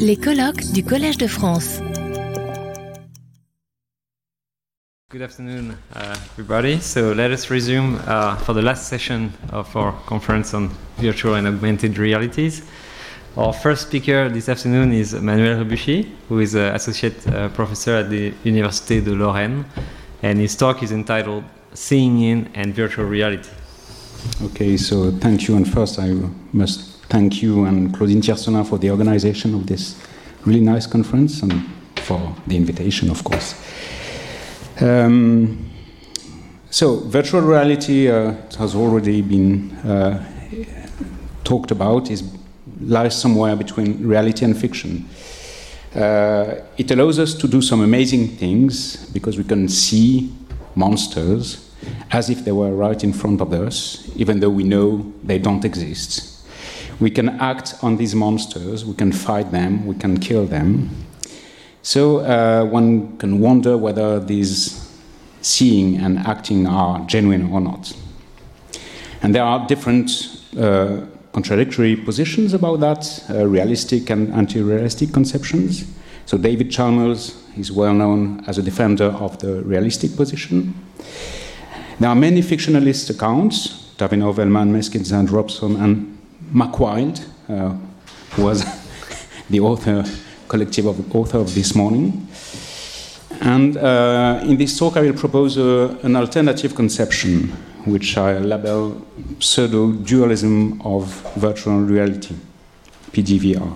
Les colloques du Collège de France. Good afternoon, uh, everybody. So let us resume uh, for the last session of our conference on virtual and augmented realities. Our first speaker this afternoon is Manuel Rebuschi, who is an associate uh, professor at the Université de Lorraine, and his talk is entitled Seeing in and Virtual Reality. Okay, so thank you. And first, I must thank you and Claudine Tiercelin for the organization of this really nice conference and for the invitation, of course. Um, so, virtual reality uh, has already been uh, talked about, is lies somewhere between reality and fiction. Uh, it allows us to do some amazing things because we can see monsters as if they were right in front of us, even though we know they don't exist. We can act on these monsters, we can fight them, we can kill them. So uh, one can wonder whether these seeing and acting are genuine or not. And there are different uh, contradictory positions about that, uh, realistic and anti realistic conceptions. So David Chalmers is well known as a defender of the realistic position. There are many fictionalist accounts, Tavinor, Ellman, Meskin, and Robson, and Mark uh, who was the author, collective of author of this morning. And uh, in this talk, I will propose a, an alternative conception, which I label pseudo dualism of virtual reality, PDVR.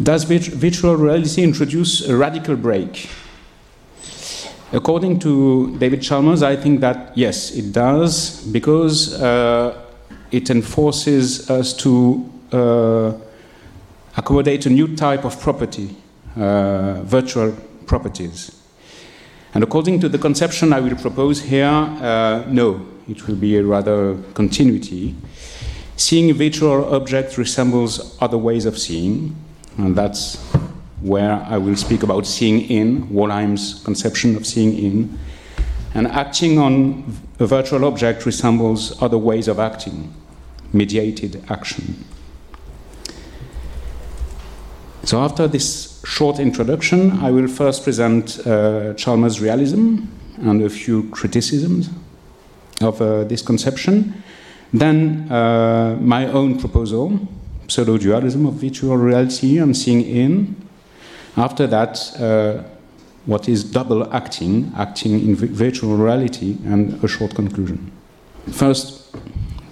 Does virtual reality introduce a radical break? According to David Chalmers, I think that yes, it does, because uh, it enforces us to uh, accommodate a new type of property uh, virtual properties. And according to the conception I will propose here, uh, no, it will be a rather continuity. Seeing virtual objects resembles other ways of seeing, and that's where I will speak about seeing in, Wollheim's conception of seeing in. And acting on a virtual object resembles other ways of acting, mediated action. So, after this short introduction, I will first present uh, Chalmers' realism and a few criticisms of uh, this conception. Then, uh, my own proposal, pseudo dualism of virtual reality and seeing in. After that, uh, what is double acting, acting in virtual reality, and a short conclusion. First,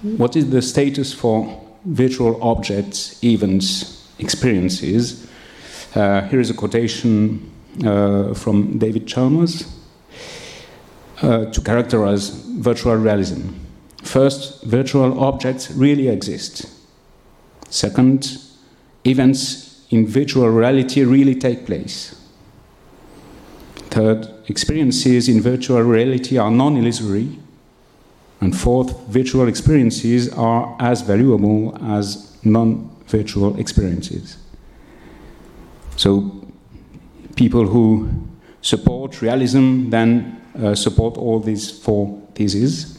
what is the status for virtual objects, events, experiences uh, here is a quotation uh, from David Chalmers uh, to characterize virtual realism. First, virtual objects really exist. Second, events in virtual reality really take place. Third, experiences in virtual reality are non illusory. And fourth, virtual experiences are as valuable as non virtual experiences. So people who support realism then uh, support all these four theses,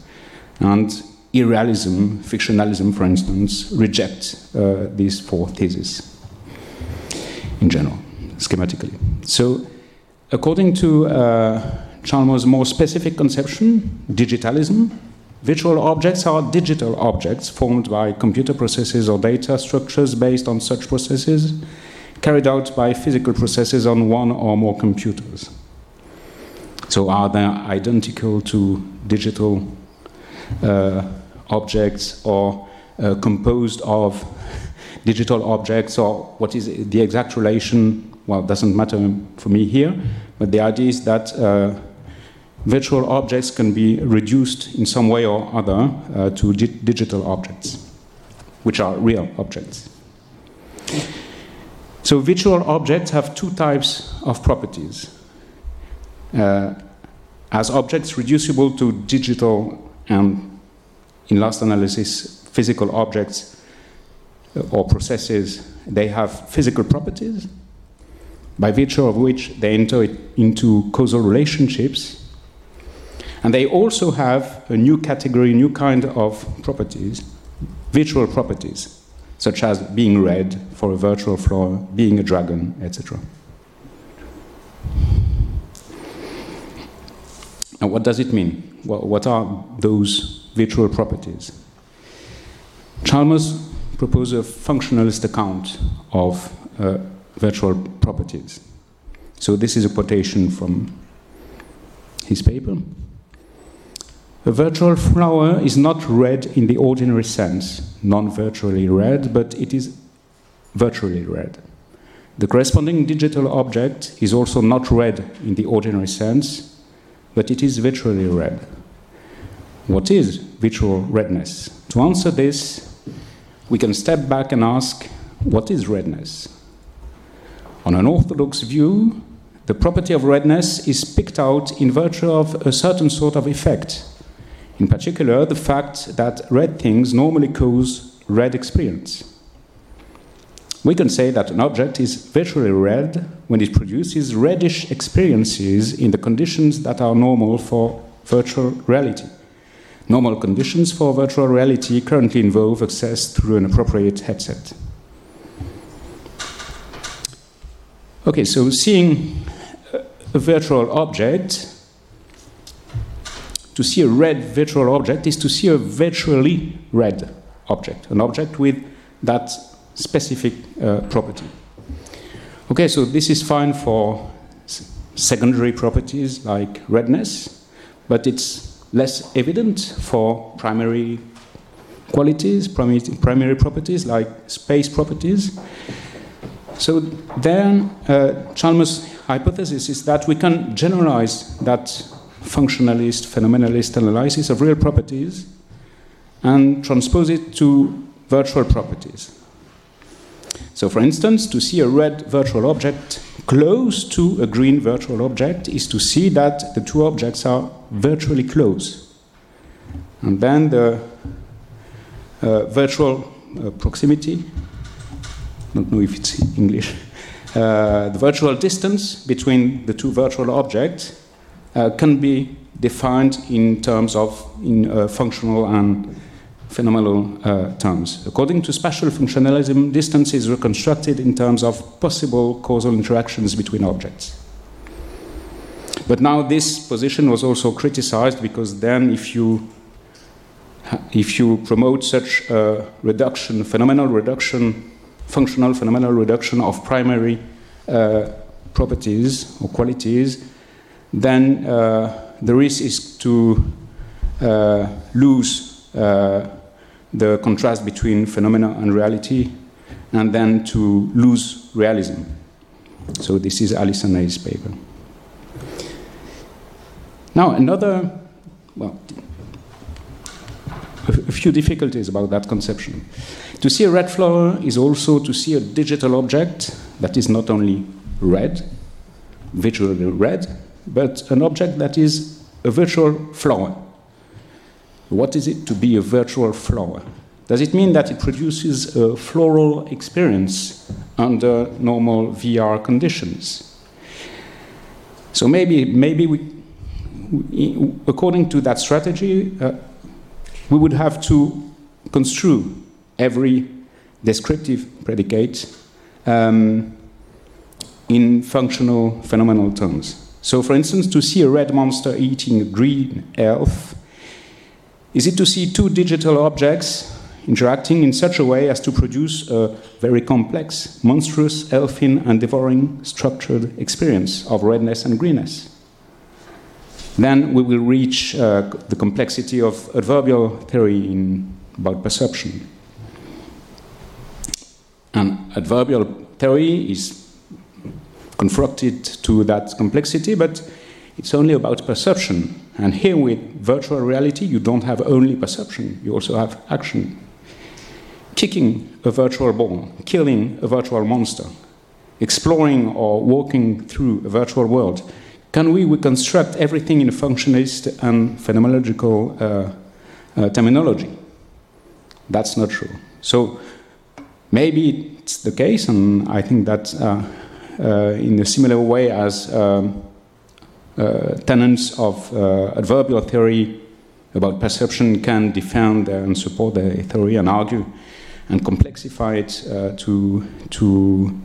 and irrealism, fictionalism, for instance, reject uh, these four theses in general, schematically. So, according to uh, Chalmers' more specific conception, digitalism, virtual objects are digital objects formed by computer processes or data structures based on such processes carried out by physical processes on one or more computers. So, are they identical to digital uh, objects or uh, composed of digital objects, or what is the exact relation? Well, it doesn't matter for me here, but the idea is that uh, virtual objects can be reduced in some way or other uh, to di digital objects, which are real objects. So virtual objects have two types of properties. Uh, as objects reducible to digital and, in last analysis, physical objects uh, or processes, they have physical properties by virtue of which they enter into causal relationships. And they also have a new category, new kind of properties, virtual properties, such as being red for a virtual flower, being a dragon, etc. And what does it mean? What are those virtual properties? Chalmers proposes a functionalist account of uh, virtual properties. So this is a quotation from his paper. A virtual flower is not red in the ordinary sense, non virtually red, but it is virtually red. The corresponding digital object is also not red in the ordinary sense, but it is virtually red. What is virtual redness? To answer this, we can step back and ask what is redness? On an orthodox view, the property of redness is picked out in virtue of a certain sort of effect. In particular, the fact that red things normally cause red experience. We can say that an object is virtually red when it produces reddish experiences in the conditions that are normal for virtual reality. Normal conditions for virtual reality currently involve access through an appropriate headset. Okay, so seeing a virtual object, to see a red virtual object is to see a virtually red object, an object with that specific uh, property. Okay, so this is fine for secondary properties like redness, but it's less evident for primary qualities, primary, primary properties like space properties. So then, uh, Chalmers' hypothesis is that we can generalize that functionalist, phenomenalist analysis of real properties and transpose it to virtual properties. So, for instance, to see a red virtual object close to a green virtual object is to see that the two objects are virtually close. And then the uh, virtual uh, proximity, don't know if it's English, uh, the virtual distance between the two virtual objects uh, can be defined in terms of in uh, functional and phenomenal uh, terms. According to spatial functionalism, distance is reconstructed in terms of possible causal interactions between objects. But now this position was also criticized because then if you if you promote such a reduction, phenomenal reduction, functional phenomenal reduction of primary uh, properties or qualities, then uh, the risk is to uh, lose uh, the contrast between phenomena and reality, and then to lose realism. So this is Alison Hayes' paper. Now, another, well, a few difficulties about that conception. To see a red flower is also to see a digital object that is not only red, visually red, but an object that is a virtual flower. What is it to be a virtual flower? Does it mean that it produces a floral experience under normal VR conditions? So maybe, maybe we, according to that strategy, uh, we would have to construe every descriptive predicate um, in functional phenomenal terms. So, for instance, to see a red monster eating a green elf, is it to see two digital objects interacting in such a way as to produce a very complex, monstrous, elfin, and devouring structured experience of redness and greenness? Then we will reach uh, the complexity of adverbial theory in, about perception. And adverbial theory is confronted to that complexity, but it's only about perception. And here with virtual reality, you don't have only perception, you also have action. Kicking a virtual ball, killing a virtual monster, exploring or walking through a virtual world can we reconstruct everything in a functionalist and phenomenological uh, uh, terminology? That's not true. So maybe it's the case, and I think that uh, uh in a similar way as um, uh, tenants of adverbial theory about perception can defend and support the theory and argue and complexify it uh, to, to,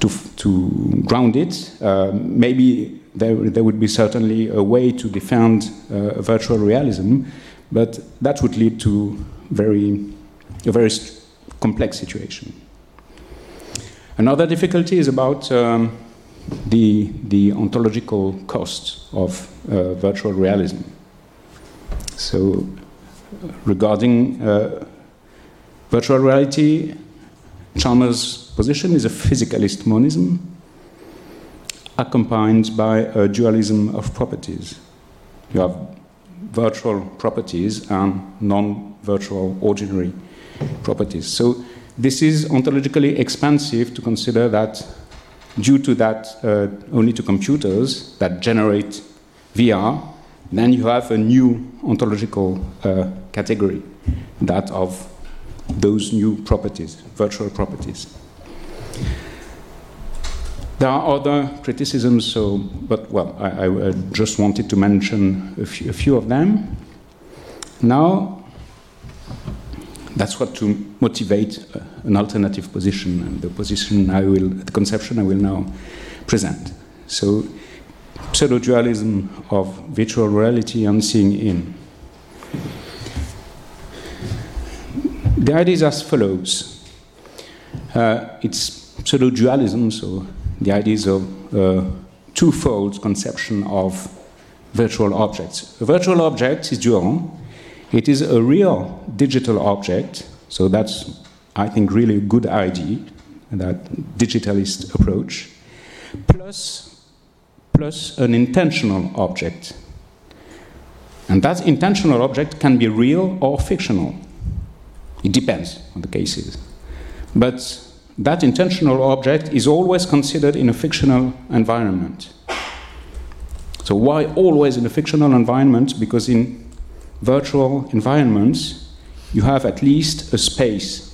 to, to ground it. Uh, maybe there, there would be certainly a way to defend uh, virtual realism, but that would lead to very, a very complex situation. Another difficulty is about um, the, the ontological cost of uh, virtual realism. So, regarding uh, virtual reality, Chalmers' position is a physicalist monism accompanied by a dualism of properties. You have virtual properties and non virtual ordinary properties. So, this is ontologically expansive to consider that due to that uh, only to computers that generate VR, then you have a new ontological uh, category, that of those new properties, virtual properties. There are other criticisms, so, but well, I, I just wanted to mention a few, a few of them. Now, that's what to motivate uh, an alternative position, and the position I will, the conception I will now present. So, pseudo dualism of virtual reality and seeing in. The idea is as follows uh, it's pseudo dualism, so the idea is of uh, twofold conception of virtual objects. A virtual object is dual it is a real digital object, so that's, I think, really a good idea, that digitalist approach, plus, plus an intentional object. And that intentional object can be real or fictional. It depends on the cases. But that intentional object is always considered in a fictional environment. So, why always in a fictional environment? Because in virtual environments, you have at least a space.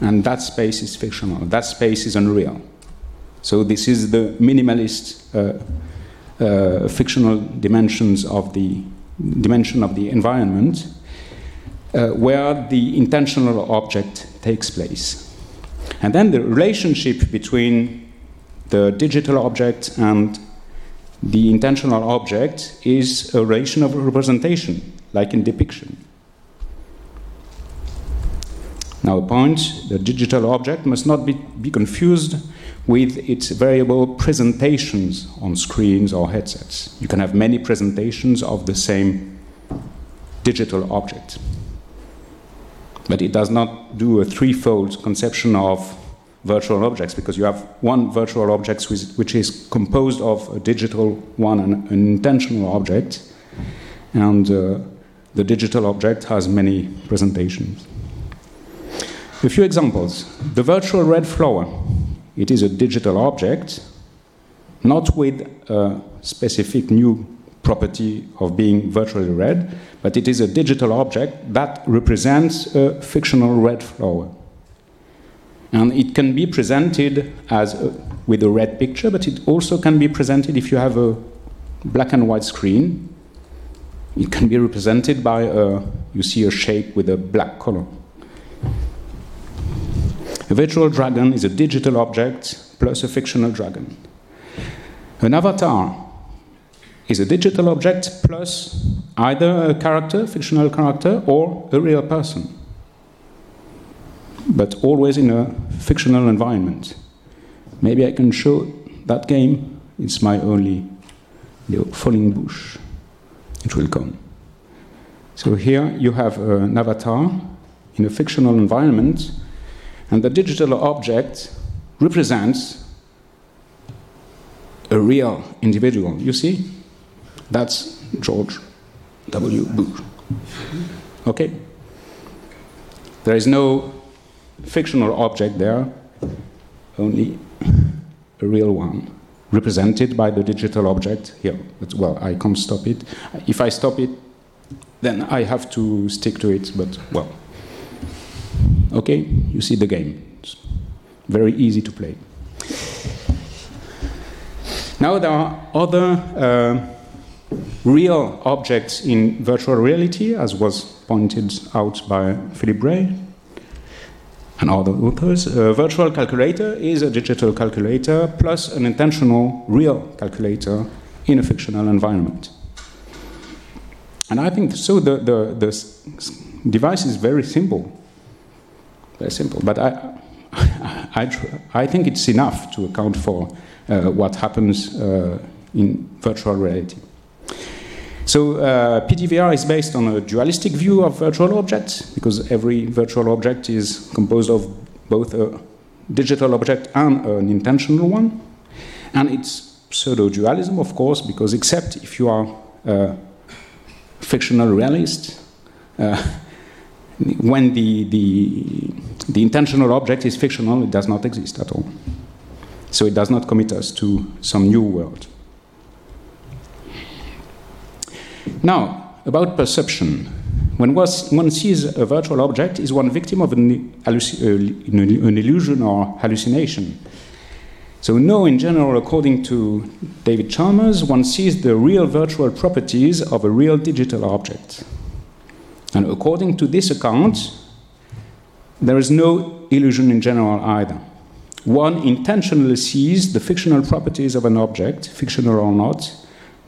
And that space is fictional, that space is unreal. So, this is the minimalist uh, uh, fictional dimensions of the dimension of the environment, uh, where the intentional object takes place. And then the relationship between the digital object and the intentional object is a relation of representation, like in depiction. Now, a point the digital object must not be, be confused with its variable presentations on screens or headsets. You can have many presentations of the same digital object. But it does not do a threefold conception of virtual objects because you have one virtual object which is composed of a digital one and an intentional object, and uh, the digital object has many presentations. A few examples. The virtual red flower. It is a digital object, not with a specific new property of being virtually red, but it is a digital object that represents a fictional red flower. And it can be presented as a, with a red picture, but it also can be presented if you have a black and white screen. It can be represented by a, you see a shape with a black color. A virtual dragon is a digital object plus a fictional dragon. An avatar is a digital object plus either a character, fictional character, or a real person but always in a fictional environment. Maybe I can show that game. It's my only falling bush. It will come. So here you have an avatar in a fictional environment, and the digital object represents a real individual. You see? That's George W. Bush. Okay? There is no fictional object there, only a real one, represented by the digital object here. But, well, I can't stop it. If I stop it, then I have to stick to it, but, well. Okay, you see the game. It's very easy to play. Now, there are other uh, real objects in virtual reality, as was pointed out by Philippe Brey. And other authors, a virtual calculator is a digital calculator plus an intentional real calculator in a fictional environment. And I think so the, the, the device is very simple. Very simple. But I, I, I think it's enough to account for uh, what happens uh, in virtual reality. So uh, PDVR is based on a dualistic view of virtual objects because every virtual object is composed of both a digital object and an intentional one. And it's pseudo dualism, of course, because except if you are a fictional realist, uh, when the, the, the intentional object is fictional, it does not exist at all. So it does not commit us to some new world. Now, about perception. When one sees a virtual object, is one victim of an, uh, an illusion or hallucination? So, no, in general, according to David Chalmers, one sees the real virtual properties of a real digital object. And according to this account, there is no illusion in general either. One intentionally sees the fictional properties of an object, fictional or not,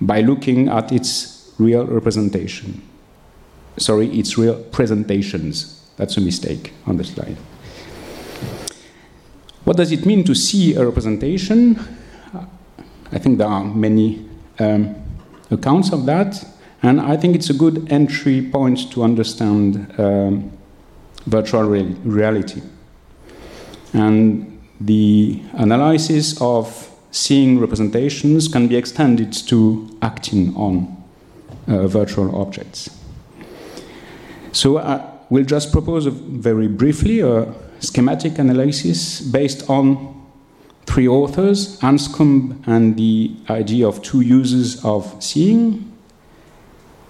by looking at its real representation. Sorry, its real presentations. That's a mistake on the slide. What does it mean to see a representation? I think there are many um, accounts of that. And I think it's a good entry point to understand um, virtual real reality. And the analysis of seeing representations can be extended to acting on Uh, virtual objects. So uh, I will just propose a very briefly a schematic analysis based on three authors, Anscombe and the idea of two uses of seeing,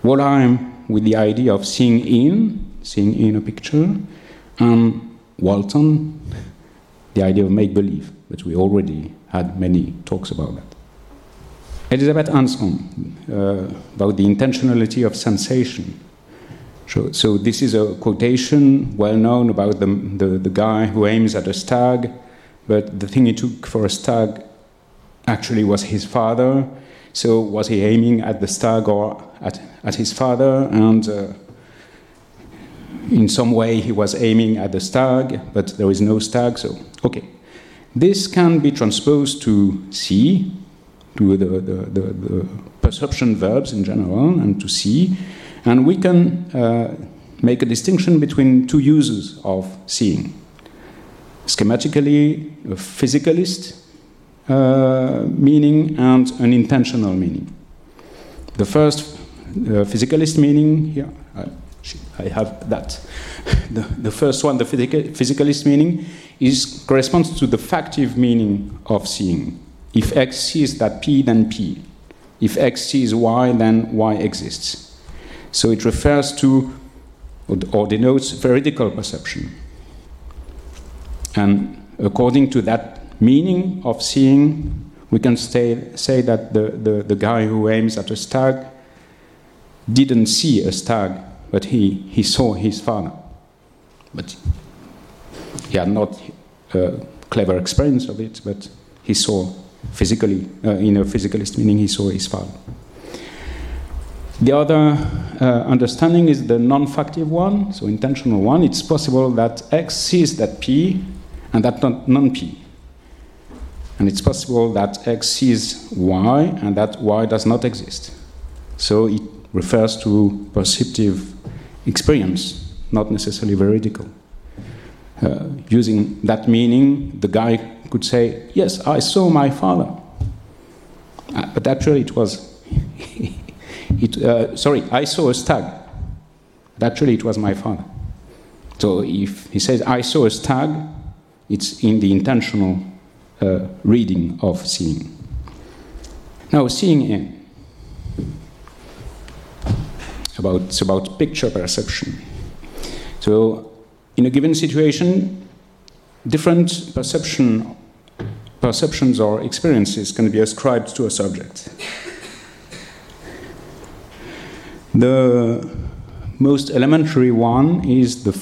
Wollheim with the idea of seeing in, seeing in a picture, and Walton, the idea of make believe, but we already had many talks about that. Elizabeth Anscombe, uh, about the intentionality of sensation. So, so, this is a quotation well known about the, the, the guy who aims at a stag, but the thing he took for a stag actually was his father. So was he aiming at the stag or at, at his father? And uh, in some way he was aiming at the stag, but there is no stag. So okay, this can be transposed to see, to the, the, the, the perception verbs in general, and to see, and we can uh, make a distinction between two uses of seeing. Schematically, a physicalist uh, meaning and an intentional meaning. The first uh, physicalist meaning here, I, I have that. the, the first one, the physicalist meaning, is corresponds to the factive meaning of seeing. If X sees that P, then P. If X sees Y, then Y exists. So it refers to or denotes veridical perception. And according to that meaning of seeing, we can stay, say that the, the, the guy who aims at a stag didn't see a stag, but he, he saw his father. But he had not a clever experience of it, but he saw physically, uh, in a physicalist meaning, he saw his father. The other uh, understanding is the non factive one, so intentional one. It's possible that X sees that P and that not non P. And it's possible that X sees Y and that Y does not exist. So it refers to perceptive experience, not necessarily veridical. Uh, using that meaning, the guy could say, Yes, I saw my father. Uh, but actually, it was, it, uh, sorry, I saw a stag. But actually, it was my father. So if he says, I saw a stag, it's in the intentional uh, reading of seeing. Now, seeing in. About, it's about picture perception. So, in a given situation, different perception, perceptions or experiences can be ascribed to a subject. The most elementary one is the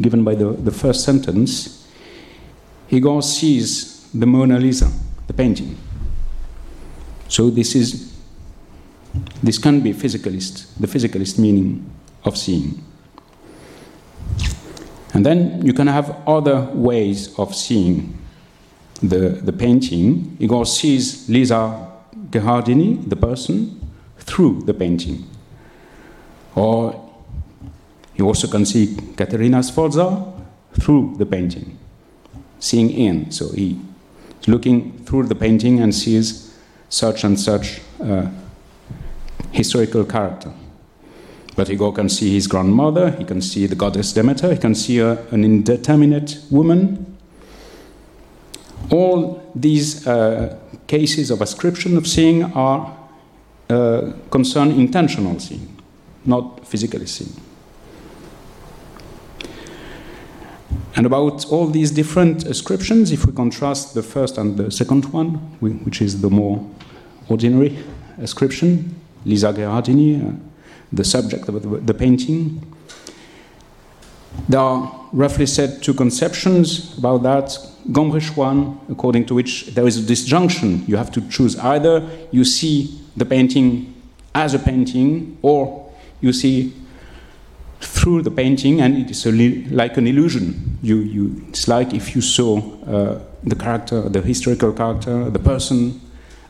given by the, the first sentence, Igor sees the Mona Lisa, the painting. So this is this can be physicalist, the physicalist meaning of seeing. And then you can have other ways of seeing the, the painting. Igor sees Lisa Gherardini, the person, through the painting. Or you also can see Caterina Sforza through the painting, seeing in. So he's looking through the painting and sees such and such uh, historical character. But Igor can see his grandmother, he can see the goddess Demeter, he can see a, an indeterminate woman. All these uh, cases of ascription of seeing are uh, concern intentional seeing, not physically seeing. And about all these different ascriptions, if we contrast the first and the second one, which is the more ordinary ascription, Lisa Gherardini, uh, the subject of the, painting. There are roughly said two conceptions about that. Gombrich one, according to which there is a disjunction. You have to choose either you see the painting as a painting, or you see through the painting, and it is like an illusion. You, you, it's like if you saw uh, the character, the historical character, the person,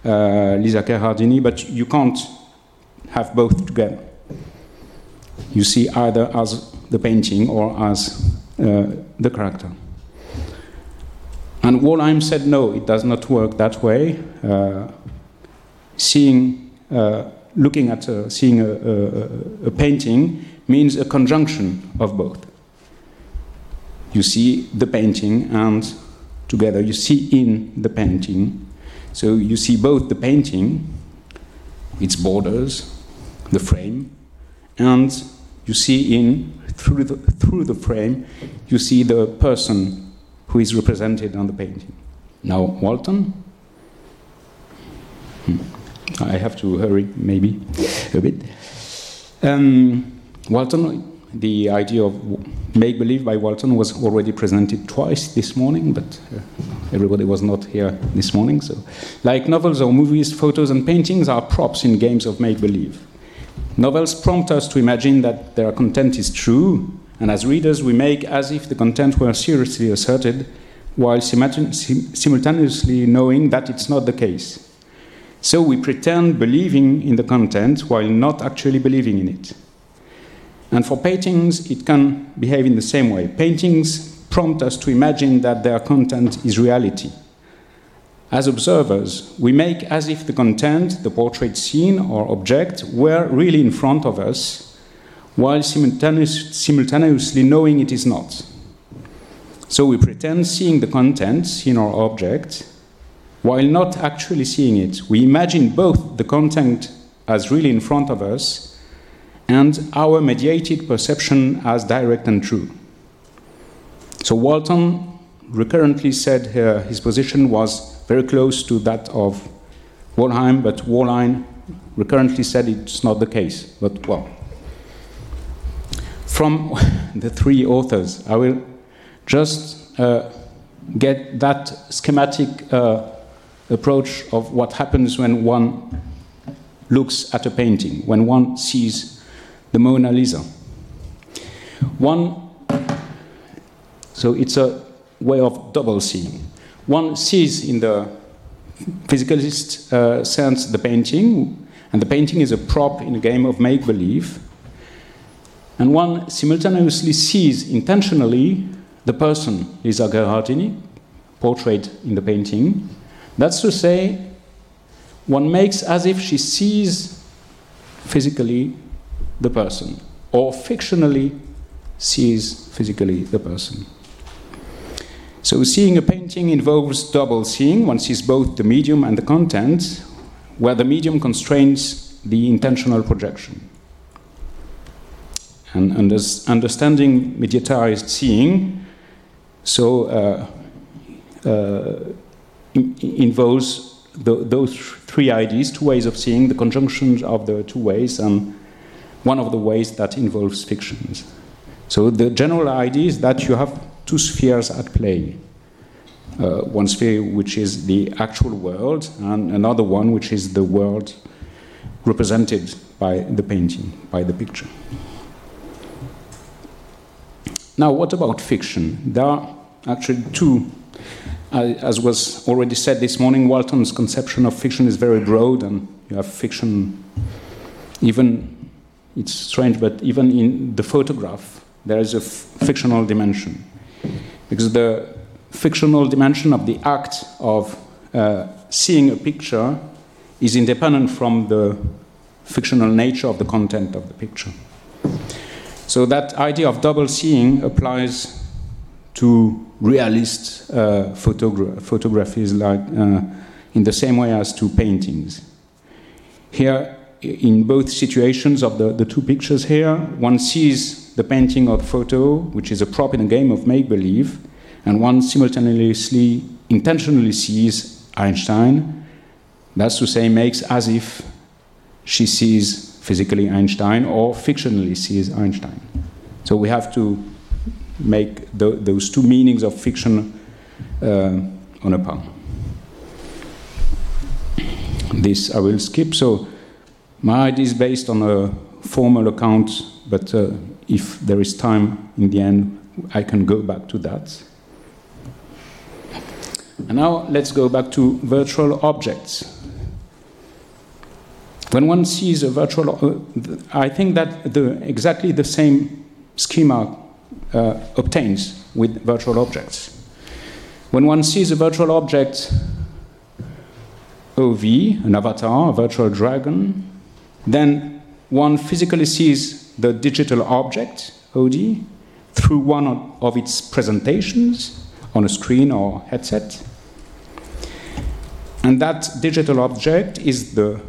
uh, Lisa Gherardini, but you can't have both together. You see either as the painting or as uh, the character. And Wollheim said, no, it does not work that way. Uh, seeing, uh, looking at, uh, seeing a, a, a painting means a conjunction of both. You see the painting, and together you see in the painting. So you see both the painting, its borders, the frame, and you see in through the, through the frame, you see the person who is represented on the painting. Now, Walton. Hmm. I have to hurry, maybe a bit. Um, Walton, the idea of make believe by Walton was already presented twice this morning, but uh, everybody was not here this morning. So, like novels or movies, photos and paintings are props in games of make believe. Novels prompt us to imagine that their content is true, and as readers, we make as if the content were seriously asserted, while simultaneously knowing that it's not the case. So we pretend believing in the content while not actually believing in it. And for paintings, it can behave in the same way. Paintings prompt us to imagine that their content is reality. As observers, we make as if the content, the portrait scene or object, were really in front of us, while simultaneous, simultaneously knowing it is not. So we pretend seeing the content, scene or object, while not actually seeing it. We imagine both the content as really in front of us and our mediated perception as direct and true. So Walton recurrently said uh, his position was very close to that of Wollheim, but Wollheim recurrently said it's not the case. But well, from the three authors, I will just uh, get that schematic uh, approach of what happens when one looks at a painting, when one sees the Mona Lisa. One, so it's a way of double seeing one sees in the physicalist uh, sense the painting, and the painting is a prop in a game of make believe. And one simultaneously sees intentionally the person, Lisa Gherardini, portrayed in the painting. That's to say, one makes as if she sees physically the person, or fictionally sees physically the person. So seeing a painting involves double seeing. One sees both the medium and the content, where the medium constrains the intentional projection. And understanding mediatized seeing so uh, uh, involves the, those three ideas, two ways of seeing, the conjunction of the two ways, and one of the ways that involves fictions. So the general idea is that you have two spheres at play. Uh, one sphere which is the actual world, and another one which is the world represented by the painting, by the picture. Now, what about fiction? There are actually two. as was already said this morning, Walton's conception of fiction is very broad, and you have fiction, even, it's strange, but even in the photograph, there is a fictional dimension. Because the fictional dimension of the act of uh, seeing a picture is independent from the fictional nature of the content of the picture. So that idea of double seeing applies to realist uh, photogra photographies like uh, in the same way as to paintings. Here, in both situations of the, the two pictures here, one sees the painting the photo, which is a prop in a game of make-believe, and one simultaneously, intentionally sees Einstein, that's to say, makes as if she sees physically Einstein or fictionally sees Einstein. So we have to make the, those two meanings of fiction uh, on a par. This I will skip. So my idea is based on a formal account, but uh, if there is time in the end, I can go back to that. And now let's go back to virtual objects. When one sees a virtual, uh, I think that the, exactly the same schema uh, obtains with virtual objects. When one sees a virtual object, OV, an avatar, a virtual dragon, then one physically sees the digital object, OD, through one of its presentations on a screen or headset. And that digital object is the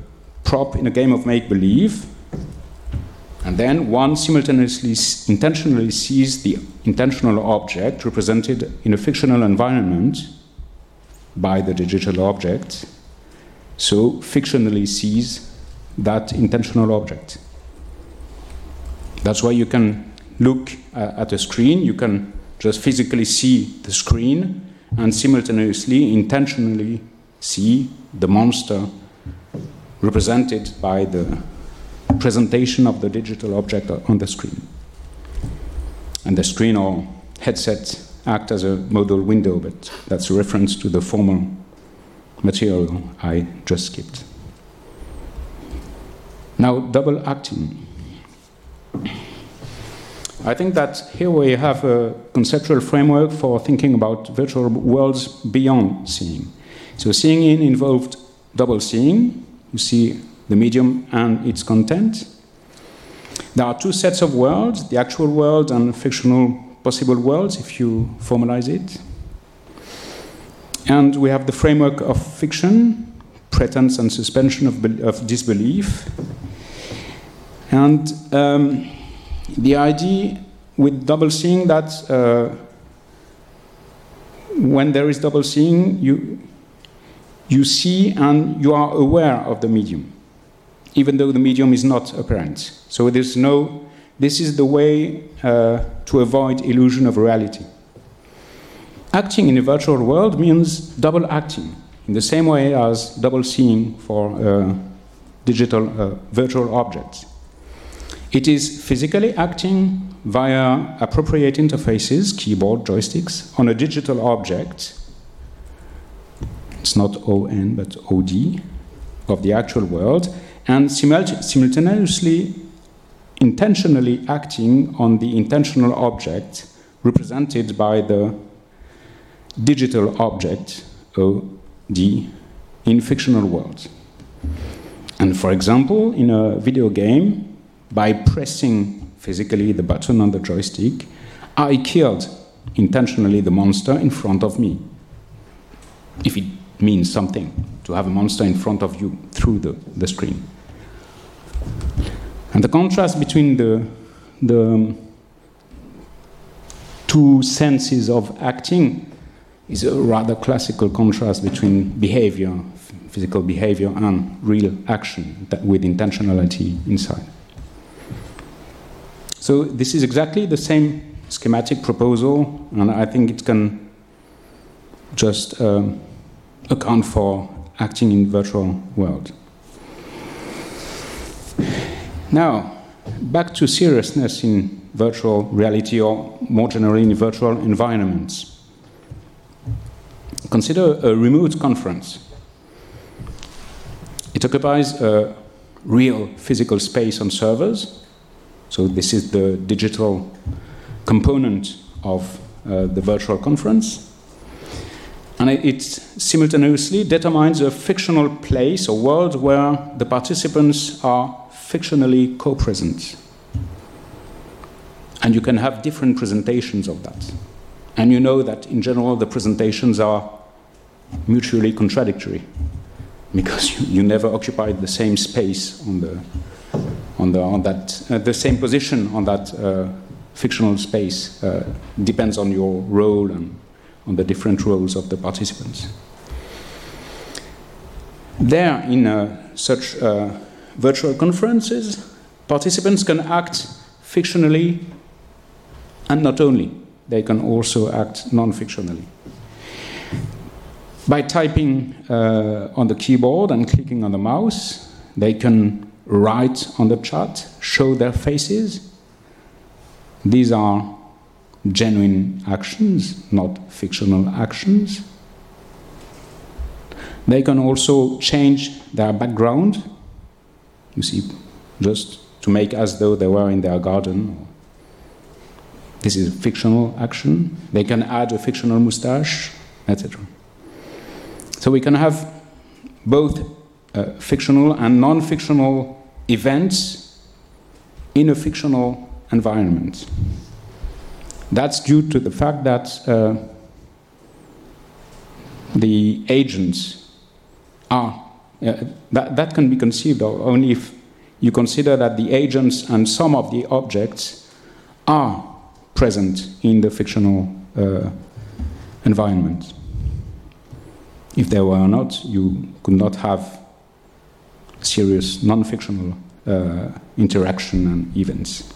prop in a game of make believe. And then one simultaneously, intentionally sees the intentional object represented in a fictional environment by the digital object, so fictionally sees that intentional object. That's why you can look uh, at a screen, you can just physically see the screen and simultaneously, intentionally see the monster represented by the presentation of the digital object on the screen. And the screen or headset act as a modal window, but that's a reference to the former material I just skipped. Now, double acting. I think that here we have a conceptual framework for thinking about virtual worlds beyond seeing. So, seeing in involved double seeing, you see the medium and its content. There are two sets of worlds the actual world and fictional possible worlds, if you formalize it. And we have the framework of fiction, pretense and suspension of, of disbelief. And um, the idea with double seeing that uh, when there is double seeing, you, you see and you are aware of the medium, even though the medium is not apparent. So there's no, this is the way uh, to avoid illusion of reality. Acting in a virtual world means double acting, in the same way as double seeing for uh, digital uh, virtual objects. It is physically acting via appropriate interfaces, keyboard, joysticks, on a digital object it's not ON but OD, of the actual world, and simultaneously intentionally acting on the intentional object represented by the digital object, OD, in fictional worlds. And for example, in a video game, by pressing physically the button on the joystick, I killed intentionally the monster in front of me. If it means something to have a monster in front of you through the, the screen. And the contrast between the, the um, two senses of acting is a rather classical contrast between behavior, physical behavior, and real action with intentionality inside. So this is exactly the same schematic proposal, and I think it can just um, account for acting in virtual world. Now, back to seriousness in virtual reality or more generally in virtual environments. Consider a remote conference. It occupies a real physical space on servers. So, this is the digital component of uh, the virtual conference. And it simultaneously determines a fictional place or world where the participants are fictionally co present. And you can have different presentations of that. And you know that in general the presentations are mutually contradictory because you, you never occupied the same space on the on the on that uh, the same position on that uh, fictional space uh, depends on your role and on the different roles of the participants. There, in uh, such uh, virtual conferences, participants can act fictionally and not only, they can also act non fictionally. By typing on the keyboard and clicking on the mouse, they can write on the chat, show their faces. These are genuine actions, not fictional actions. They can also change their background you see, just to make as though they were in their garden. This is a fictional action. They can add a fictional mustache, etc. So we can have both uh, fictional and non fictional events in a fictional environment. That's due to the fact that uh, the agents are uh, that, that can be conceived only if you consider that the agents and some of the objects are present in the fictional uh, environment. If they were not, you could not have serious non fictional uh, interaction and events.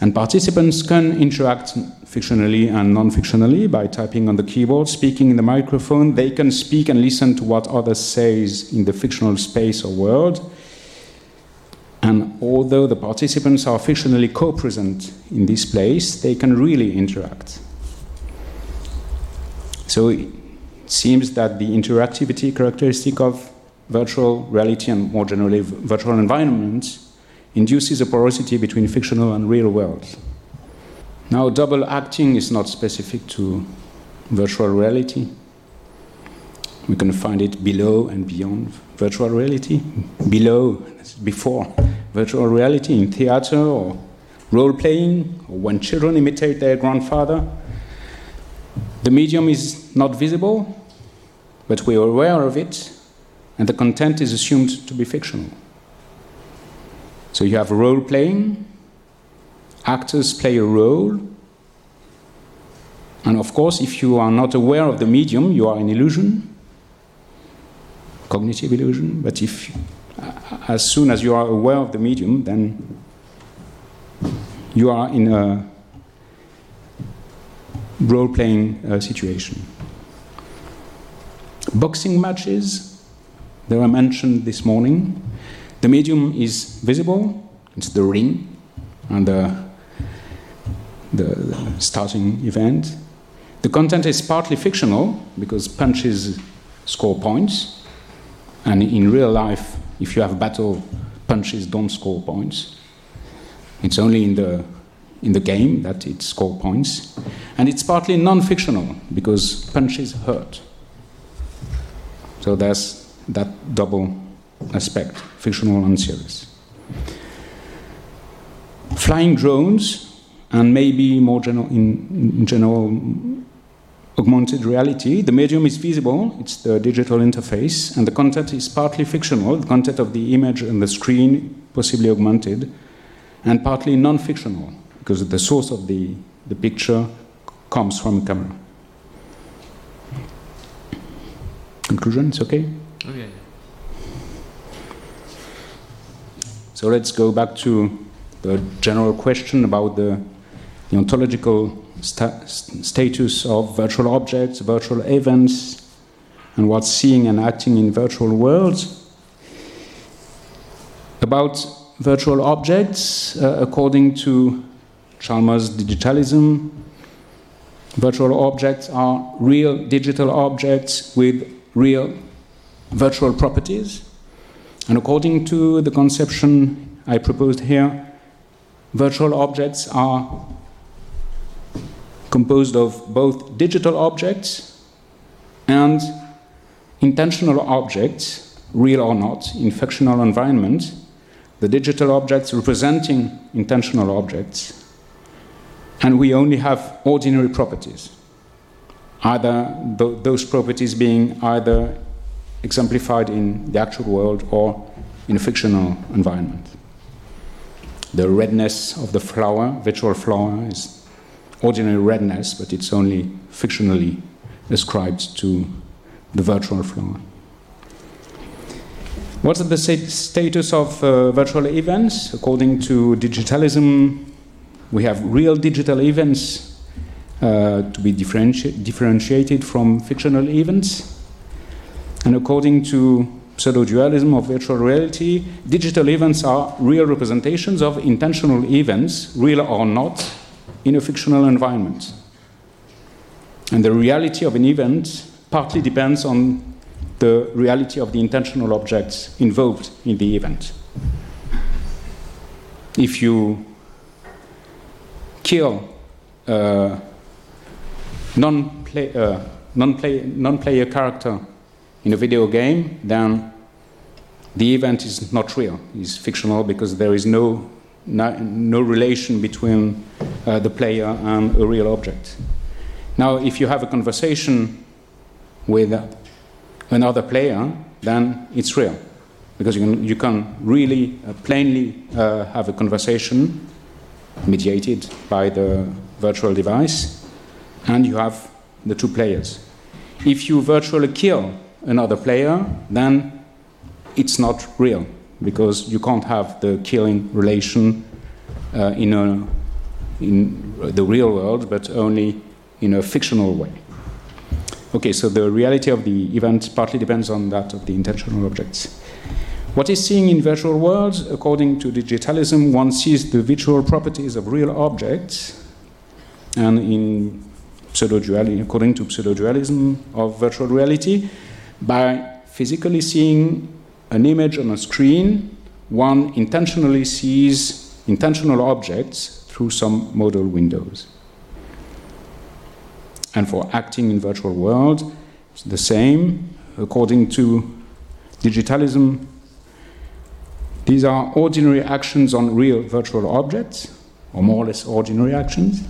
And participants can interact fictionally and non fictionally by typing on the keyboard, speaking in the microphone. They can speak and listen to what others say in the fictional space or world. And although the participants are fictionally co present in this place, they can really interact. So it seems that the interactivity characteristic of virtual reality and more generally virtual environments induces a porosity between fictional and real worlds. Now, double acting is not specific to virtual reality. We can find it below and beyond virtual reality. Below, before virtual reality in theater or role playing, or when children imitate their grandfather. The medium is not visible, but we are aware of it, and the content is assumed to be fictional. So you have role playing, actors play a role, and of course, if you are not aware of the medium, you are in illusion, cognitive illusion. But if, as soon as you are aware of the medium, then you are in a role playing uh, situation. Boxing matches, they were mentioned this morning. The medium is visible, it's the ring and the, the, starting event. The content is partly fictional because punches score points, and in real life, if you have battle, punches don't score points. It's only in the in the game that it scores points, and it's partly non-fictional because punches hurt. So there's that double aspect, fictional and serious. Flying drones, and maybe more general, in, general, augmented reality, the medium is visible, it's the digital interface, and the content is partly fictional, the content of the image and the screen, possibly augmented, and partly non fictional, because the source of the, the picture comes from a camera. Conclusion, it's okay? So let's go back to the general question about the, the ontological sta- status of virtual objects, virtual events, and what's seeing and acting in virtual worlds. About virtual objects, uh, according to Chalmers digitalism, virtual objects are real digital objects with real virtual properties. And according to the conception I proposed here, virtual objects are composed of both digital objects and intentional objects, real or not, in fictional environment, the digital objects representing intentional objects, and we only have ordinary properties, either th- those properties being either exemplified in the actual world or in a fictional environment. The redness of the flower, virtual flower, is ordinary redness, but it's only fictionally ascribed to the virtual flower. What's the status of uh, virtual events? According to digitalism, we have real digital events uh, to be differenti- differentiated from fictional events. And according to pseudo dualism of virtual reality, digital events are real representations of intentional events, real or not, in a fictional environment. And the reality of an event partly depends on the reality of the intentional objects involved in the event. If you kill a non-play, uh, non-play, non-player character in a video game, then the event is not real. It's fictional because there is no, no, no relation between uh, the player and a real object. Now, if you have a conversation with another player, then it's real. Because you can, you can really uh, plainly uh, have a conversation mediated by the virtual device, and you have the two players. If you virtually kill another player, then it's not real, because you can't have the killing relation uh, in, a, in the real world, but only in a fictional way. Okay, so the reality of the event partly depends on that of the intentional objects. What is seen in virtual worlds, according to digitalism, one sees the virtual properties of real objects, and in pseudo-dualism, according to pseudo-dualism of virtual reality, by physically seeing an image on a screen, one intentionally sees intentional objects through some modal windows. And for acting in virtual world, it's the same. According to digitalism, these are ordinary actions on real virtual objects, or more or less ordinary actions.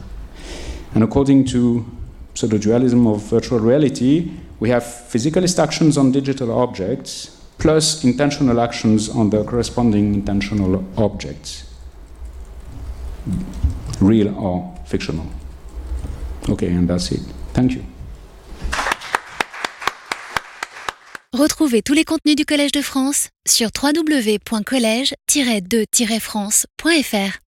And according to pseudo-dualism of virtual reality, we have physicalist actions on digital objects plus intentional actions on the corresponding intentional objects, real or fictional. Okay, and that's it. Thank you. Retrouvez tous les contenus du Collège de France sur www.colège-2-france.fr.